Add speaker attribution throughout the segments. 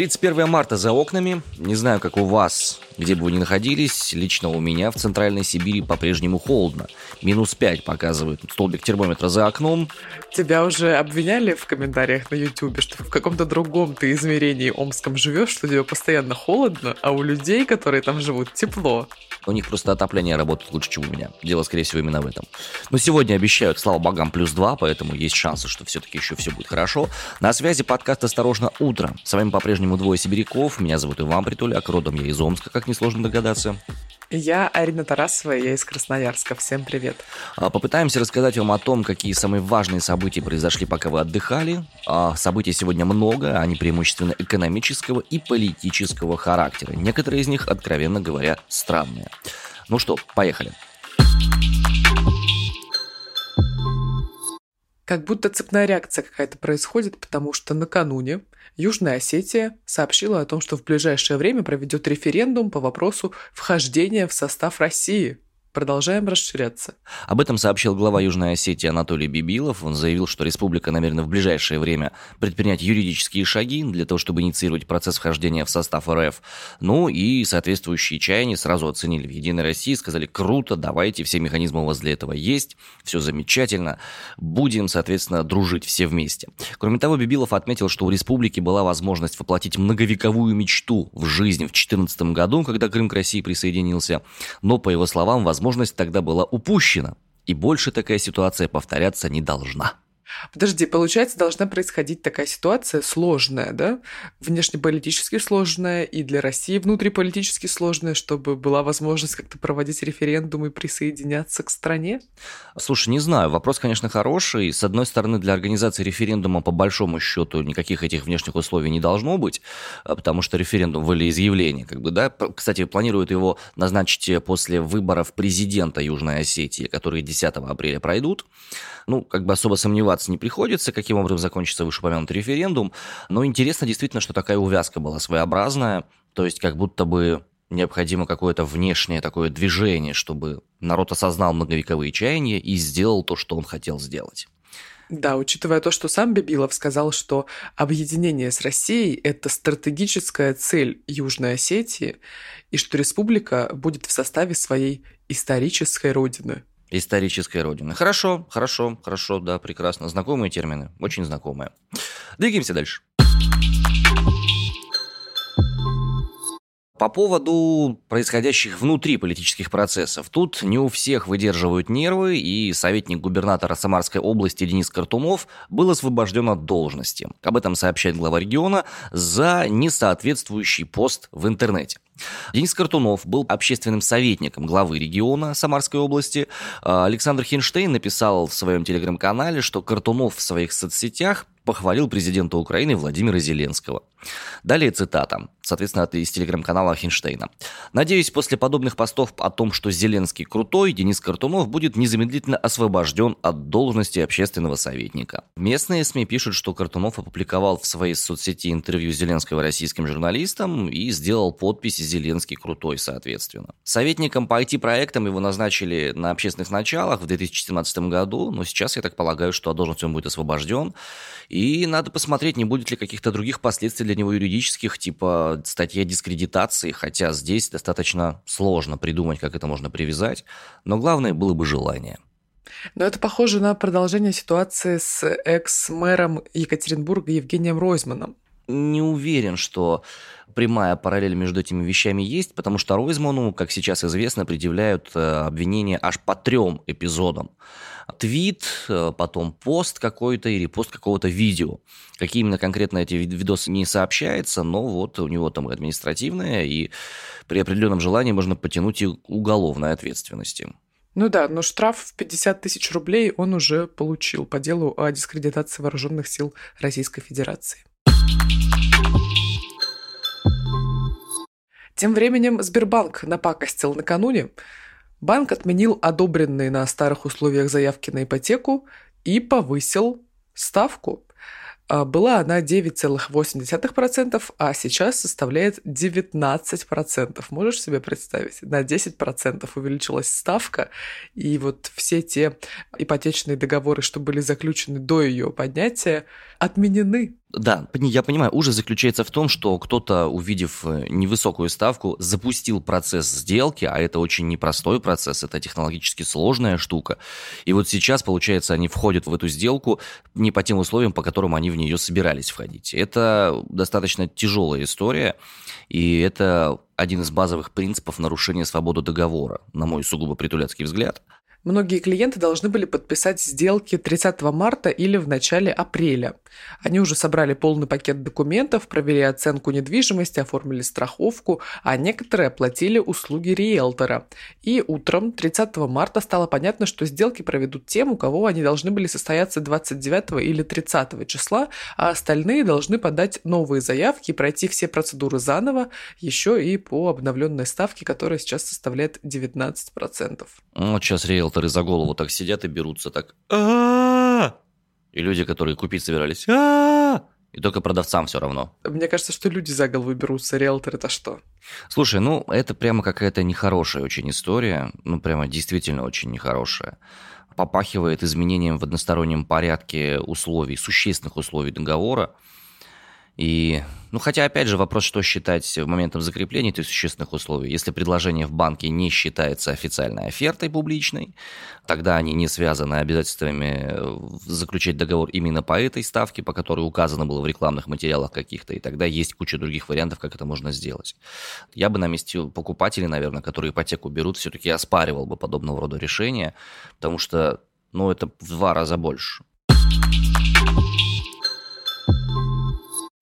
Speaker 1: 31 марта за окнами. Не знаю, как у вас, где бы вы ни находились. Лично у меня в Центральной Сибири по-прежнему холодно. Минус 5 показывает столбик термометра за окном.
Speaker 2: Тебя уже обвиняли в комментариях на YouTube, что в каком-то другом ты измерении Омском живешь, что тебе постоянно холодно, а у людей, которые там живут, тепло.
Speaker 1: У них просто отопление работает лучше, чем у меня. Дело, скорее всего, именно в этом. Но сегодня обещают, слава богам, плюс 2, поэтому есть шансы, что все-таки еще все будет хорошо. На связи подкаст «Осторожно, утро». С вами по-прежнему двое сибиряков. Меня зовут Иван Притуляк, родом я из Омска, как несложно догадаться.
Speaker 2: Я Арина Тарасова, я из Красноярска. Всем привет.
Speaker 1: А, попытаемся рассказать вам о том, какие самые важные события произошли, пока вы отдыхали. А, событий сегодня много, они преимущественно экономического и политического характера. Некоторые из них, откровенно говоря, странные. Ну что, поехали.
Speaker 2: Как будто цепная реакция какая-то происходит, потому что накануне Южная Осетия сообщила о том, что в ближайшее время проведет референдум по вопросу вхождения в состав России – Продолжаем расширяться.
Speaker 1: Об этом сообщил глава Южной Осетии Анатолий Бибилов. Он заявил, что республика намерена в ближайшее время предпринять юридические шаги для того, чтобы инициировать процесс вхождения в состав РФ. Ну и соответствующие чаяния сразу оценили в Единой России, сказали, круто, давайте, все механизмы у вас для этого есть, все замечательно, будем, соответственно, дружить все вместе. Кроме того, Бибилов отметил, что у республики была возможность воплотить многовековую мечту в жизнь в 2014 году, когда Крым к России присоединился, но, по его словам, возможно, возможность тогда была упущена, и больше такая ситуация повторяться не должна.
Speaker 2: Подожди, получается, должна происходить такая ситуация сложная, да? Внешнеполитически сложная и для России внутриполитически сложная, чтобы была возможность как-то проводить референдум и присоединяться к стране?
Speaker 1: Слушай, не знаю. Вопрос, конечно, хороший. С одной стороны, для организации референдума, по большому счету, никаких этих внешних условий не должно быть, а, потому что референдум волеизъявление, как бы, да? Кстати, планируют его назначить после выборов президента Южной Осетии, которые 10 апреля пройдут. Ну, как бы особо сомневаться не приходится, каким образом закончится вышеупомянутый референдум. Но интересно действительно, что такая увязка была своеобразная. То есть как будто бы необходимо какое-то внешнее такое движение, чтобы народ осознал многовековые чаяния и сделал то, что он хотел сделать.
Speaker 2: Да, учитывая то, что сам Бибилов сказал, что объединение с Россией – это стратегическая цель Южной Осетии, и что республика будет в составе своей исторической родины –
Speaker 1: Исторической родины. Хорошо, хорошо, хорошо, да, прекрасно. Знакомые термины, очень знакомые. Двигаемся дальше. По поводу происходящих внутри политических процессов. Тут не у всех выдерживают нервы, и советник губернатора Самарской области Денис Картунов был освобожден от должности. Об этом сообщает глава региона за несоответствующий пост в интернете. Денис Картунов был общественным советником главы региона Самарской области. А, Александр Хинштейн написал в своем телеграм-канале, что Картунов в своих соцсетях похвалил президента Украины Владимира Зеленского. Далее цитата, соответственно, это из телеграм-канала Хинштейна. «Надеюсь, после подобных постов о том, что Зеленский крутой, Денис Картунов будет незамедлительно освобожден от должности общественного советника». Местные СМИ пишут, что Картунов опубликовал в своей соцсети интервью Зеленского российским журналистам и сделал подпись «Зеленский крутой», соответственно. Советником по IT-проектам его назначили на общественных началах в 2017 году, но сейчас, я так полагаю, что от должности он будет освобожден. И надо посмотреть, не будет ли каких-то других последствий для него юридических, типа статья дискредитации, хотя здесь достаточно сложно придумать, как это можно привязать, но главное было бы желание.
Speaker 2: Но это похоже на продолжение ситуации с экс-мэром Екатеринбурга Евгением Ройзманом.
Speaker 1: Не уверен, что прямая параллель между этими вещами есть, потому что Ройзману, как сейчас известно, предъявляют э, обвинения аж по трем эпизодам твит, э, потом пост какой-то или пост какого-то видео. Какие именно конкретно эти видосы не сообщается, но вот у него там административное, и при определенном желании можно потянуть и уголовной ответственности.
Speaker 2: Ну да, но штраф в 50 тысяч рублей он уже получил по делу о дискредитации вооруженных сил Российской Федерации. Тем временем Сбербанк напакостил накануне, Банк отменил одобренные на старых условиях заявки на ипотеку и повысил ставку. А, была она 9,8%, а сейчас составляет 19%. Можешь себе представить? На 10% увеличилась ставка, и вот все те ипотечные договоры, что были заключены до ее поднятия, отменены.
Speaker 1: Да, я понимаю, ужас заключается в том, что кто-то, увидев э, невысокую ставку, запустил процесс сделки, а это очень непростой процесс, это технологически сложная штука. И вот сейчас, получается, они входят в эту сделку не по тем условиям, по которым они в нее собирались входить. Это достаточно тяжелая история, и это один из базовых принципов нарушения свободы договора, на мой сугубо притуляцкий взгляд –
Speaker 2: Многие клиенты должны были подписать сделки 30 марта или в начале апреля. Они уже собрали полный пакет документов, провели оценку недвижимости, оформили страховку, а некоторые оплатили услуги риэлтора. И утром 30 марта стало понятно, что сделки проведут тем, у кого они должны были состояться 29 или 30 числа, а остальные должны подать новые заявки и пройти все процедуры заново, еще и по обновленной ставке, которая сейчас составляет 19%.
Speaker 1: Вот сейчас риэлтор риэлторы за голову так сидят и берутся так. И люди, которые купить собирались. И только продавцам все равно.
Speaker 2: Мне кажется, что люди за голову берутся, риэлтор это что?
Speaker 1: Слушай, ну это прямо какая-то нехорошая очень история. Ну прямо действительно очень нехорошая. Попахивает изменением в одностороннем порядке условий, существенных условий договора. И, ну, хотя, опять же, вопрос, что считать моментом закрепления этих существенных условий. Если предложение в банке не считается официальной офертой публичной, тогда они не связаны обязательствами э, заключать договор именно по этой ставке, по которой указано было в рекламных материалах каких-то, и тогда есть куча других вариантов, как это можно сделать. Я бы на месте покупателей, наверное, которые ипотеку берут, все-таки оспаривал бы подобного рода решения, потому что, ну, это в два раза больше.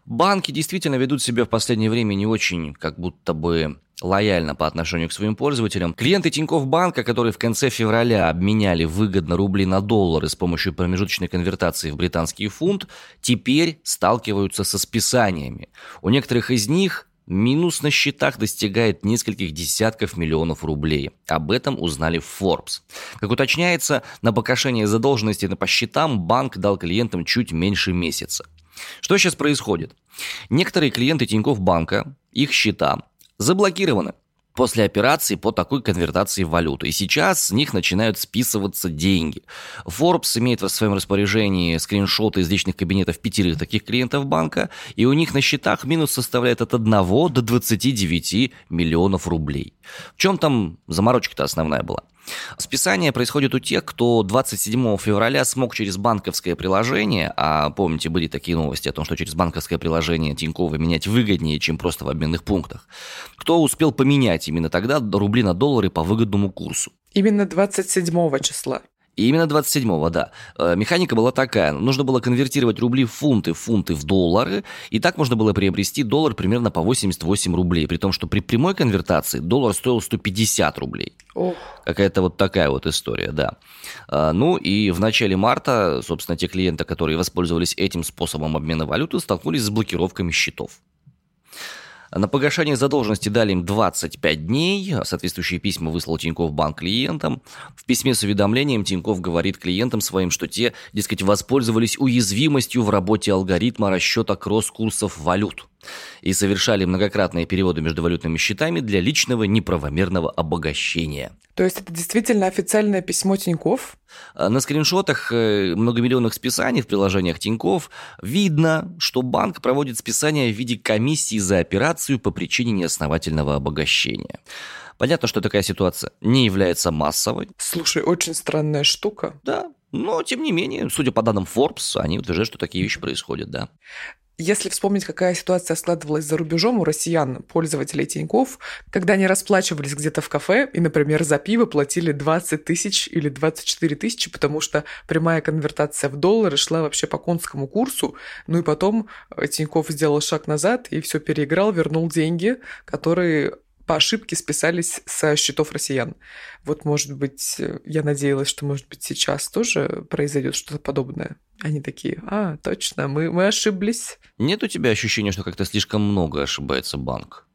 Speaker 1: Банки действительно ведут себя в последнее время не очень, как будто бы лояльно по отношению к своим пользователям. Клиенты Тинькофф Банка, которые в конце февраля обменяли выгодно рубли на доллары с помощью промежуточной конвертации в британский фунт, теперь сталкиваются со списаниями. У некоторых из них Минус на счетах достигает нескольких десятков миллионов рублей. Об этом узнали Forbes. Как уточняется, на погашение задолженности по счетам банк дал клиентам чуть меньше месяца. Что сейчас происходит? Некоторые клиенты Тинькофф банка, их счета заблокированы после операции по такой конвертации в валюту. И сейчас с них начинают списываться деньги. Forbes имеет в своем распоряжении скриншоты из личных кабинетов пятерых таких клиентов банка, и у них на счетах минус составляет от 1 до 29 миллионов рублей. В чем там заморочка-то основная была? Списание происходит у тех, кто 27 февраля смог через банковское приложение, а помните, были такие новости о том, что через банковское приложение Тинькова менять выгоднее, чем просто в обменных пунктах, кто успел поменять именно тогда рубли на доллары по выгодному курсу.
Speaker 2: Именно 27 числа.
Speaker 1: И именно 27-го, да. Э, механика была такая. Нужно было конвертировать рубли в фунты, фунты в доллары. И так можно было приобрести доллар примерно по 88 рублей. При том, что при прямой конвертации доллар стоил 150 рублей. Ох. Какая-то вот такая вот история, да. Э, ну и в начале марта, собственно, те клиенты, которые воспользовались этим способом обмена валюты, столкнулись с блокировками счетов. На погашение задолженности дали им 25 дней. Соответствующие письма выслал Тиньков банк клиентам. В письме с уведомлением Тиньков говорит клиентам своим, что те, дескать, воспользовались уязвимостью в работе алгоритма расчета кросс-курсов валют и совершали многократные переводы между валютными счетами для личного неправомерного обогащения.
Speaker 2: То есть это действительно официальное письмо Тиньков?
Speaker 1: А на скриншотах э, многомиллионных списаний в приложениях Тиньков видно, что банк проводит списания в виде комиссии за операцию по причине неосновательного обогащения. Понятно, что такая ситуация не является массовой.
Speaker 2: Слушай, очень странная штука.
Speaker 1: Да, но, тем не менее, судя по данным Forbes, они утверждают, что такие вещи происходят, да.
Speaker 2: Если вспомнить, какая ситуация складывалась за рубежом у россиян, пользователей Тиньков, когда они расплачивались где-то в кафе и, например, за пиво платили 20 тысяч или 24 тысячи, потому что прямая конвертация в доллары шла вообще по конскому курсу, ну и потом э, Тиньков сделал шаг назад и все переиграл, вернул деньги, которые по ошибке списались со счетов россиян. Вот, может быть, я надеялась, что, может быть, сейчас тоже произойдет что-то подобное. Они такие, а, точно, мы, мы ошиблись.
Speaker 1: Нет у тебя ощущения, что как-то слишком много ошибается банк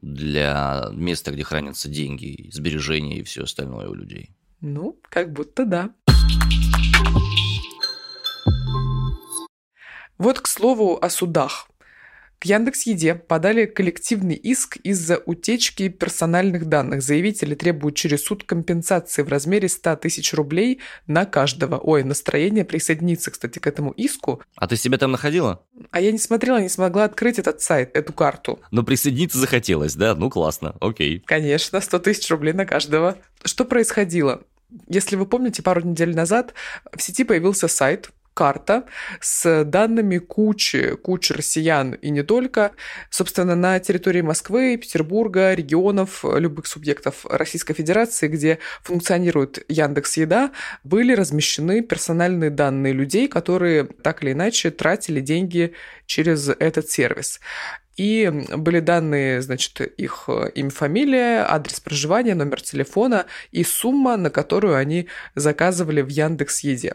Speaker 1: для места, где хранятся деньги, сбережения и все остальное у людей?
Speaker 2: Ну, как будто да. Вот, к слову, о судах. К Яндекс Еде подали коллективный иск из-за утечки персональных данных. Заявители требуют через суд компенсации в размере 100 тысяч рублей на каждого. Ой, настроение присоединиться, кстати, к этому иску.
Speaker 1: А ты себя там находила?
Speaker 2: А я не смотрела, не смогла открыть этот сайт, эту карту.
Speaker 1: Но присоединиться захотелось, да? Ну, классно, окей.
Speaker 2: Конечно, 100 тысяч рублей на каждого. Что происходило? Если вы помните, пару недель назад в сети появился сайт, карта с данными кучи, кучи россиян и не только. Собственно, на территории Москвы, Петербурга, регионов, любых субъектов Российской Федерации, где функционирует Яндекс Еда, были размещены персональные данные людей, которые так или иначе тратили деньги через этот сервис. И были данные, значит, их э, имя, фамилия, адрес проживания, номер телефона и сумма, на которую они заказывали в Яндекс Еде.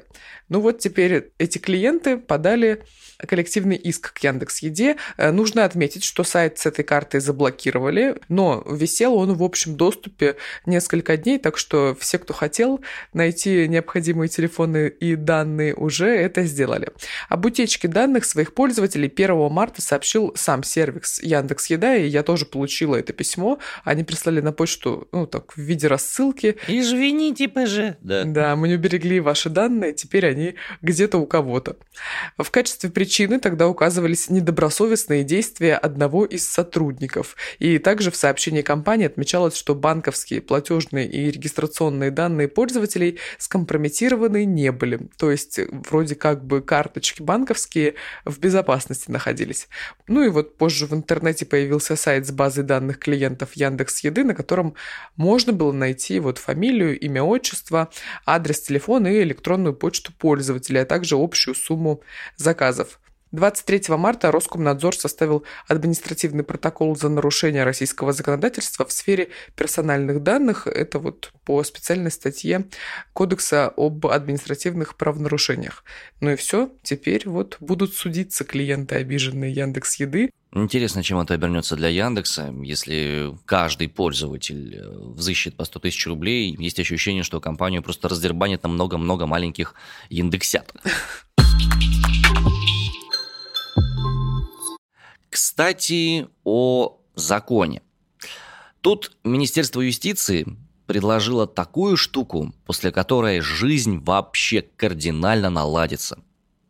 Speaker 2: Ну вот теперь эти клиенты подали коллективный иск к Яндекс Еде. Э, нужно отметить, что сайт с этой картой заблокировали, но висел он в общем доступе несколько дней, так что все, кто хотел найти необходимые телефоны и данные, уже это сделали. Об утечке данных своих пользователей 1 марта сообщил сам сервис Яндекс Еда, и я тоже получила это письмо. Они прислали на почту, ну так, в виде рассылки.
Speaker 1: Извините, ПЖ.
Speaker 2: Да. Да, мы не уберегли ваши данные, теперь они где-то у кого-то. В качестве причины тогда указывались недобросовестные действия одного из сотрудников. И также в сообщении компании отмечалось, что банковские, платежные и регистрационные данные пользователей скомпрометированы не были. То есть вроде как бы карточки банковские в безопасности находились. Ну и вот позже в интернете появился сайт с базой данных клиентов Яндекс Еды, на котором можно было найти вот фамилию, имя, отчество, адрес телефона и электронную почту пользователя, а также общую сумму заказов. 23 марта Роскомнадзор составил административный протокол за нарушение российского законодательства в сфере персональных данных. Это вот по специальной статье Кодекса об административных правонарушениях. Ну и все, теперь вот будут судиться клиенты, обиженные Яндекс Еды.
Speaker 1: Интересно, чем это обернется для Яндекса. Если каждый пользователь э, взыщет по 100 тысяч рублей, есть ощущение, что компанию просто раздербанит на много-много маленьких индексят. Кстати, о законе. Тут Министерство юстиции предложило такую штуку, после которой жизнь вообще кардинально наладится.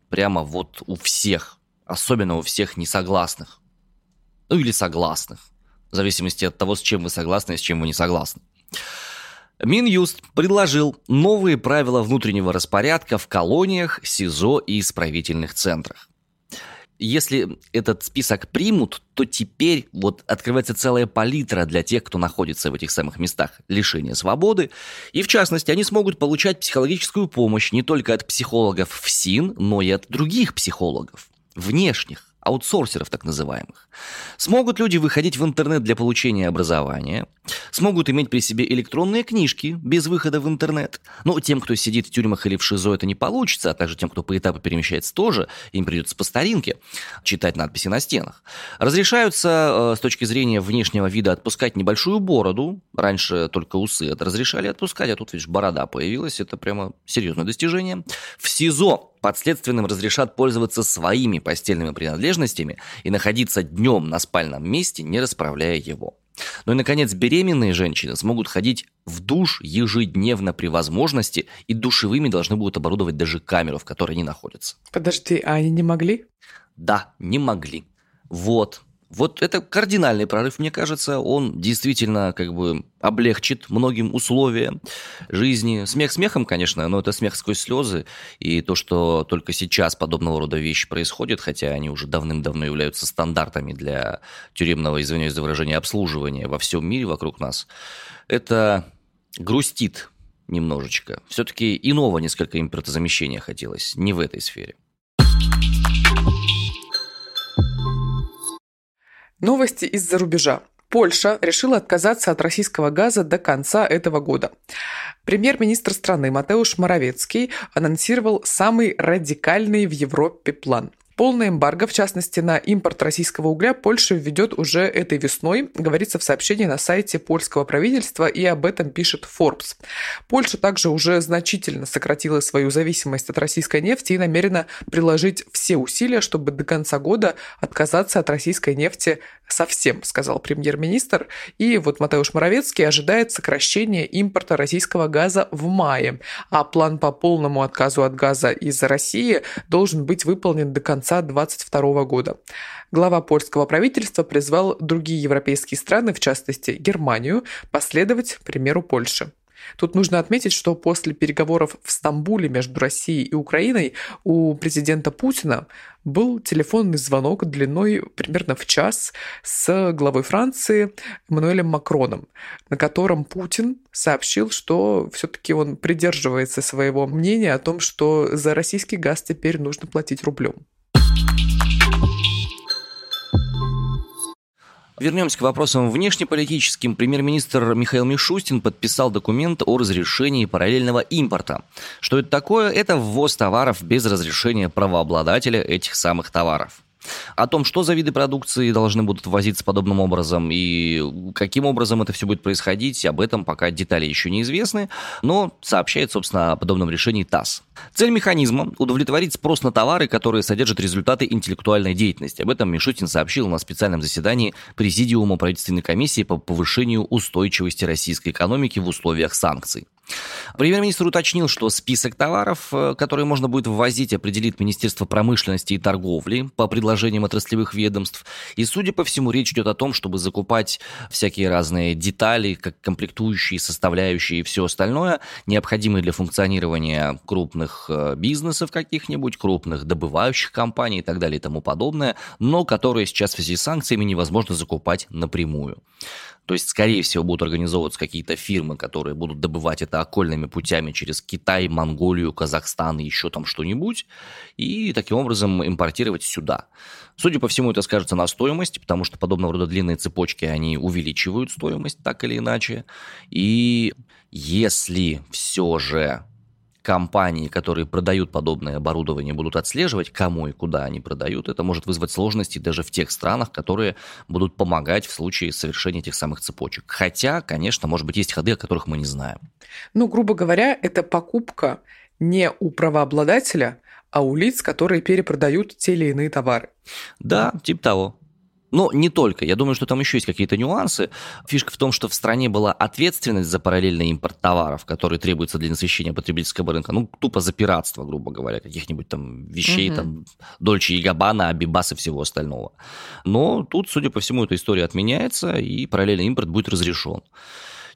Speaker 1: Прямо вот у всех, особенно у всех несогласных. Ну или согласных, в зависимости от того, с чем вы согласны и с чем вы не согласны. Минюст предложил новые правила внутреннего распорядка в колониях, СИЗО и исправительных центрах если этот список примут, то теперь вот открывается целая палитра для тех, кто находится в этих самых местах лишения свободы. И в частности, они смогут получать психологическую помощь не только от психологов в СИН, но и от других психологов, внешних аутсорсеров так называемых. Смогут люди выходить в интернет для получения образования, смогут иметь при себе электронные книжки без выхода в интернет. Но тем, кто сидит в тюрьмах или в ШИЗО, это не получится, а также тем, кто по этапу перемещается тоже, им придется по старинке читать надписи на стенах. Разрешаются э, с точки зрения внешнего вида отпускать небольшую бороду. Раньше только усы это разрешали отпускать, а тут, видишь, борода появилась. Это прямо серьезное достижение. В СИЗО подследственным разрешат пользоваться своими постельными принадлежностями и находиться днем на спальном месте, не расправляя его. Ну и, наконец, беременные женщины смогут ходить в душ ежедневно при возможности, и душевыми должны будут оборудовать даже камеру, в которой они находятся.
Speaker 2: Подожди, а они не могли?
Speaker 1: Да, не могли. Вот. Вот это кардинальный прорыв, мне кажется. Он действительно как бы облегчит многим условия жизни. Смех смехом, конечно, но это смех сквозь слезы. И то, что только сейчас подобного рода вещи происходят, хотя они уже давным-давно являются стандартами для тюремного, извиняюсь за выражение, обслуживания во всем мире вокруг нас, это грустит немножечко. Все-таки иного несколько импортозамещения хотелось, не в этой сфере.
Speaker 2: Новости из-за рубежа. Польша решила отказаться от российского газа до конца этого года. Премьер-министр страны Матеуш Моровецкий анонсировал самый радикальный в Европе план. Полное эмбарго, в частности, на импорт российского угля Польша введет уже этой весной, говорится в сообщении на сайте польского правительства, и об этом пишет Forbes. Польша также уже значительно сократила свою зависимость от российской нефти и намерена приложить все усилия, чтобы до конца года отказаться от российской нефти совсем, сказал премьер-министр. И вот Матеуш Моровецкий ожидает сокращения импорта российского газа в мае, а план по полному отказу от газа из России должен быть выполнен до конца 2022 года. Глава польского правительства призвал другие европейские страны, в частности Германию, последовать примеру Польши. Тут нужно отметить, что после переговоров в Стамбуле между Россией и Украиной у президента Путина был телефонный звонок длиной примерно в час с главой Франции Эммануэлем Макроном, на котором Путин сообщил, что все-таки он придерживается своего мнения о том, что за российский газ теперь нужно платить рублем.
Speaker 1: Вернемся к вопросам внешнеполитическим. Премьер-министр Михаил Мишустин подписал документ о разрешении параллельного импорта. Что это такое? Это ввоз товаров без разрешения правообладателя этих самых товаров. О том, что за виды продукции должны будут ввозиться подобным образом и каким образом это все будет происходить, об этом пока детали еще не известны, но сообщает, собственно, о подобном решении ТАСС. Цель механизма – удовлетворить спрос на товары, которые содержат результаты интеллектуальной деятельности. Об этом Мишутин сообщил на специальном заседании Президиума правительственной комиссии по повышению устойчивости российской экономики в условиях санкций. Премьер-министр уточнил, что список товаров, э, которые можно будет ввозить, определит Министерство промышленности и торговли по предложениям отраслевых ведомств. И, судя по всему, речь идет о том, чтобы закупать всякие разные детали, как комплектующие, составляющие и все остальное, необходимые для функционирования крупных э, бизнесов каких-нибудь, крупных добывающих компаний и так далее и тому подобное, но которые сейчас в связи с санкциями невозможно закупать напрямую. То есть, скорее всего, будут организовываться какие-то фирмы, которые будут добывать это окольными путями через Китай, Монголию, Казахстан и еще там что-нибудь, и таким образом импортировать сюда. Судя по всему, это скажется на стоимости, потому что подобного рода длинные цепочки, они увеличивают стоимость так или иначе. И если все же компании, которые продают подобное оборудование, будут отслеживать, кому и куда они продают, это может вызвать сложности даже в тех странах, которые будут помогать в случае совершения этих самых цепочек. Хотя, конечно, может быть, есть ходы, о которых мы не знаем.
Speaker 2: Ну, грубо говоря, это покупка не у правообладателя, а у лиц, которые перепродают те или иные товары.
Speaker 1: Да, типа того. Но не только. Я думаю, что там еще есть какие-то нюансы. Фишка в том, что в стране была ответственность за параллельный импорт товаров, которые требуются для насыщения потребительского рынка. Ну, тупо за пиратство, грубо говоря, каких-нибудь там вещей, угу. там, Дольче и Габбана, Абибас и всего остального. Но тут, судя по всему, эта история отменяется, и параллельный импорт будет разрешен.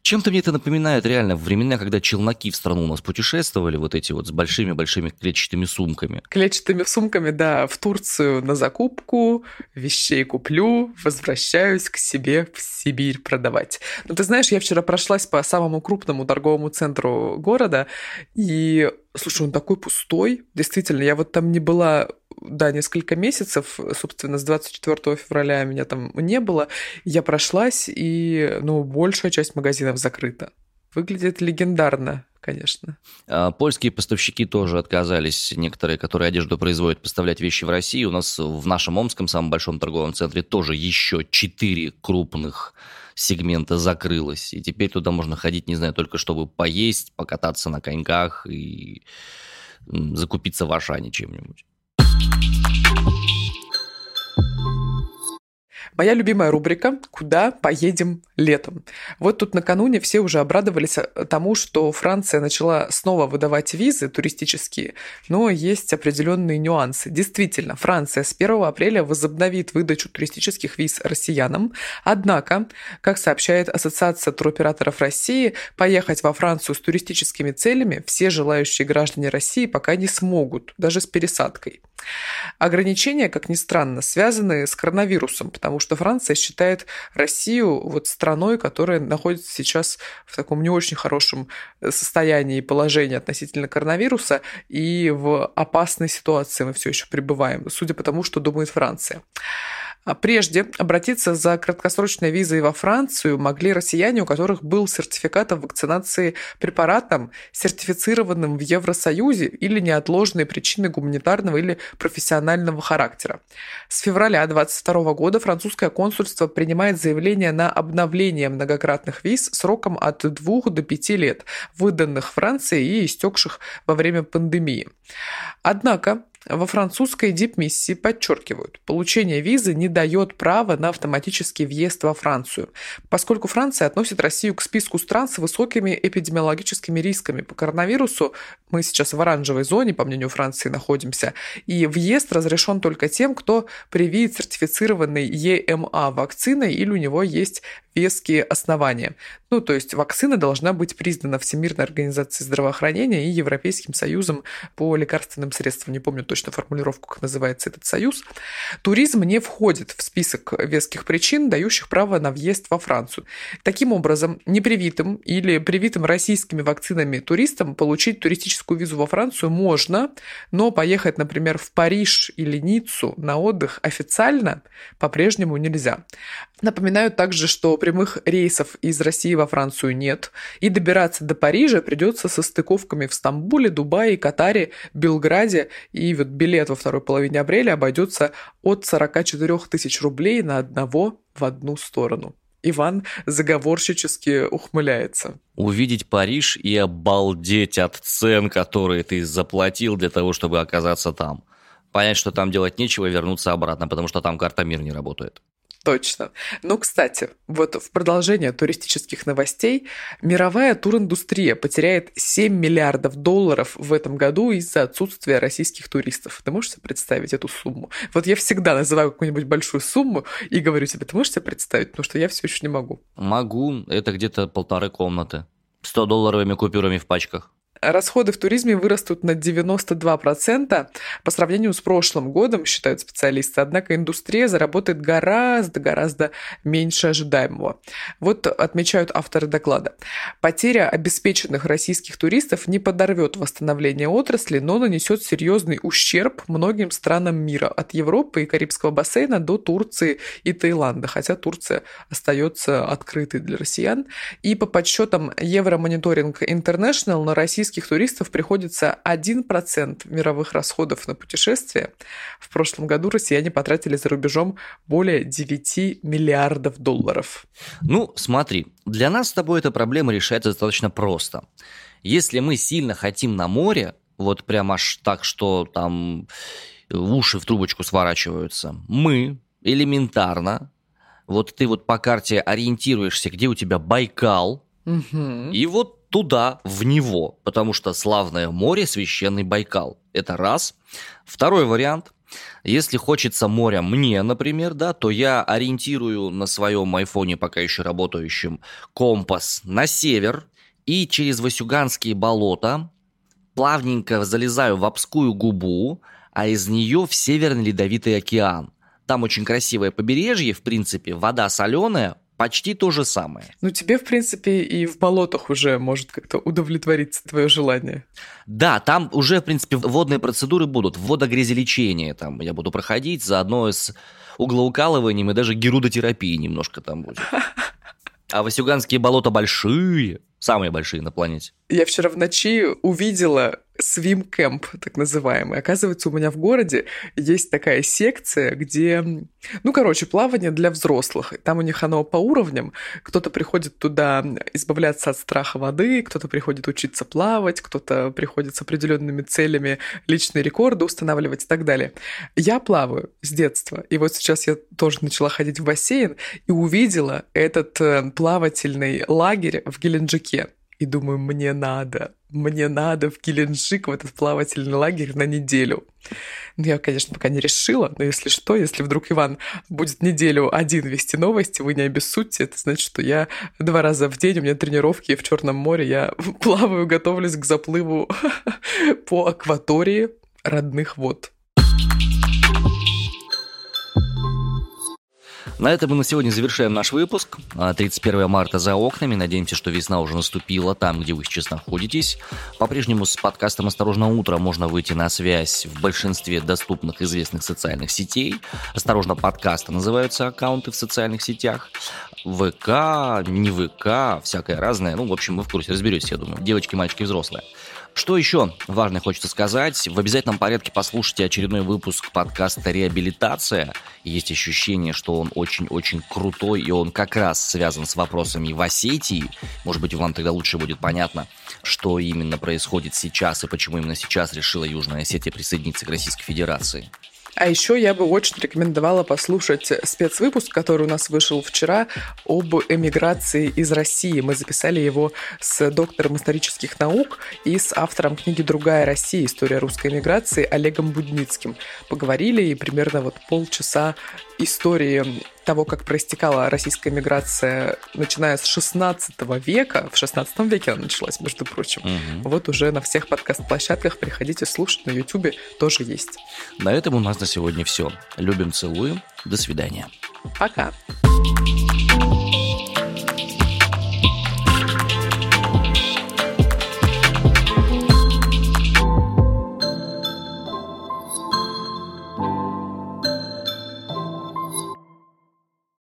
Speaker 1: Чем-то мне это напоминает реально времена, когда челноки в страну у нас путешествовали, вот эти вот с большими-большими клетчатыми сумками.
Speaker 2: Клетчатыми сумками, да, в Турцию на закупку, вещей куплю, возвращаюсь к себе в Сибирь продавать. Но ты знаешь, я вчера прошлась по самому крупному торговому центру города, и Слушай, он такой пустой. Действительно, я вот там не была да, несколько месяцев, собственно, с 24 февраля меня там не было. Я прошлась, и, ну, большая часть магазинов закрыта. Выглядит легендарно, конечно.
Speaker 1: А, польские поставщики тоже отказались, некоторые, которые одежду производят, поставлять вещи в Россию. У нас в нашем Омском, самом большом торговом центре, тоже еще четыре крупных сегмента закрылось. И теперь туда можно ходить, не знаю, только чтобы поесть, покататься на коньках и закупиться в Ашане чем-нибудь.
Speaker 2: Моя любимая рубрика «Куда поедем летом?». Вот тут накануне все уже обрадовались э, тому, что Франция начала снова выдавать визы туристические, но есть определенные нюансы. Действительно, Франция с 1 апреля возобновит выдачу туристических виз россиянам, однако, как сообщает Ассоциация туроператоров России, поехать во Францию с туристическими целями все желающие граждане России пока не смогут, даже с пересадкой. Ограничения, как ни странно, связаны с коронавирусом, потому что Франция считает Россию вот страной, которая находится сейчас в таком не очень хорошем э, состоянии и положении относительно коронавируса, и в опасной ситуации мы все еще пребываем, судя по тому, что думает Франция. А прежде обратиться за краткосрочной визой во Францию могли россияне, у которых был сертификат о вакцинации препаратом, сертифицированным в Евросоюзе или неотложные причины гуманитарного или профессионального характера. С февраля 2022 года французское консульство принимает заявление на обновление многократных виз сроком от 2 до 5 лет, выданных Франции и истекших во время пандемии. Однако во французской дипмиссии подчеркивают, получение визы не дает права на автоматический въезд во Францию, поскольку Франция относит Россию к списку стран с высокими эпидемиологическими рисками по коронавирусу. Мы сейчас в оранжевой зоне, по мнению Франции, находимся, и въезд разрешен только тем, кто привит сертифицированной ЕМА вакциной или у него есть веские основания. Ну, то есть вакцина должна быть признана Всемирной организацией здравоохранения и Европейским союзом по лекарственным средствам. Не помню точно формулировку, как называется этот союз. Туризм не входит в список веских причин, дающих право на въезд во Францию. Таким образом, непривитым или привитым российскими вакцинами туристам получить туристическую визу во Францию можно, но поехать, например, в Париж или Ниццу на отдых официально по-прежнему нельзя. Напоминаю также, что прямых рейсов из России во Францию нет, и добираться до Парижа придется со стыковками в Стамбуле, Дубае, Катаре, Белграде, и вот билет во второй половине апреля обойдется от 44 тысяч рублей на одного в одну сторону. Иван заговорщически ухмыляется.
Speaker 1: Увидеть Париж и обалдеть от цен, которые ты заплатил для того, чтобы оказаться там. Понять, что там делать нечего, и вернуться обратно, потому что там карта мир не работает.
Speaker 2: Точно. Ну, кстати, вот в продолжение туристических новостей, мировая туриндустрия потеряет 7 миллиардов долларов в этом году из-за отсутствия российских туристов. Ты можешь себе представить эту сумму? Вот я всегда называю какую-нибудь большую сумму и говорю тебе, ты можешь себе представить? Потому что я все еще не могу.
Speaker 1: Могу. Это где-то полторы комнаты. 100 долларовыми купюрами в пачках
Speaker 2: расходы в туризме вырастут на 92% по сравнению с прошлым годом, считают специалисты. Однако индустрия заработает гораздо-гораздо меньше ожидаемого. Вот отмечают авторы доклада. Потеря обеспеченных российских туристов не подорвет восстановление отрасли, но нанесет серьезный ущерб многим странам мира, от Европы и Карибского бассейна до Турции и Таиланда, хотя Турция остается открытой для россиян. И по подсчетам Евромониторинг International на российских российских туристов приходится 1% мировых расходов на путешествия. В прошлом году россияне потратили за рубежом более 9 миллиардов долларов.
Speaker 1: Ну, смотри, для нас с тобой эта проблема решается достаточно просто. Если мы сильно хотим на море, вот прям аж так, что там уши в трубочку сворачиваются, мы элементарно, вот ты вот по карте ориентируешься, где у тебя Байкал, угу. и вот туда, в него, потому что славное море – священный Байкал. Это раз. Второй вариант – если хочется моря мне, например, да, то я ориентирую на своем айфоне, пока еще работающем, компас на север и через Васюганские болота плавненько залезаю в Обскую губу, а из нее в Северный Ледовитый океан. Там очень красивое побережье, в принципе, вода соленая, почти то же самое.
Speaker 2: Ну, тебе, в принципе, и в болотах уже может как-то удовлетвориться твое желание.
Speaker 1: Да, там уже, в принципе, водные процедуры будут. Водогрязелечение там я буду проходить, заодно с углоукалыванием и даже герудотерапией немножко там будет. А Васюганские болота большие, самые большие на планете.
Speaker 2: Я вчера в ночи увидела Camp, так называемый. Оказывается, у меня в городе есть такая секция, где, ну, короче, плавание для взрослых. Там у них оно по уровням. Кто-то приходит туда избавляться от страха воды, кто-то приходит учиться плавать, кто-то приходит с определенными целями личные рекорды устанавливать и так далее. Я плаваю с детства, и вот сейчас я тоже начала ходить в бассейн и увидела этот э, плавательный лагерь в Геленджике и думаю, мне надо, мне надо в Геленджик, в этот плавательный лагерь на неделю. Ну, я, конечно, пока не решила, но если что, если вдруг Иван будет неделю один вести новости, вы не обессудьте, это значит, что я два раза в день, у меня тренировки в Черном море, я плаваю, готовлюсь к заплыву по акватории родных вод.
Speaker 1: На этом мы на сегодня завершаем наш выпуск. 31 а, марта за окнами. Надеемся, что весна уже наступила там, где вы сейчас находитесь. По-прежнему с подкастом «Осторожно утро» можно выйти на связь в большинстве доступных известных социальных сетей. «Осторожно подкаста» называются аккаунты в социальных сетях. ВК, не ВК, всякое разное. Ну, в общем, вы в курсе, разберетесь, я думаю. Девочки, мальчики, взрослые. Что еще важное хочется сказать? В обязательном порядке послушайте очередной выпуск подкаста «Реабилитация». Есть ощущение, что он очень-очень крутой, и он как раз связан с вопросами в Осетии. Может быть, вам тогда лучше будет понятно, что именно происходит сейчас и почему именно сейчас решила Южная Осетия присоединиться к Российской Федерации.
Speaker 2: А еще я бы очень рекомендовала послушать спецвыпуск, который у нас вышел вчера об эмиграции из России. Мы записали его с доктором исторических наук и с автором книги «Другая Россия. История русской эмиграции» Олегом Будницким. Поговорили и примерно вот полчаса истории того, как проистекала российская миграция, начиная с 16 века, в 16 веке она началась, между прочим, угу. вот уже на всех подкаст-площадках приходите слушать, на YouTube тоже есть.
Speaker 1: На этом у нас на сегодня все. Любим, целуем. До свидания.
Speaker 2: Пока.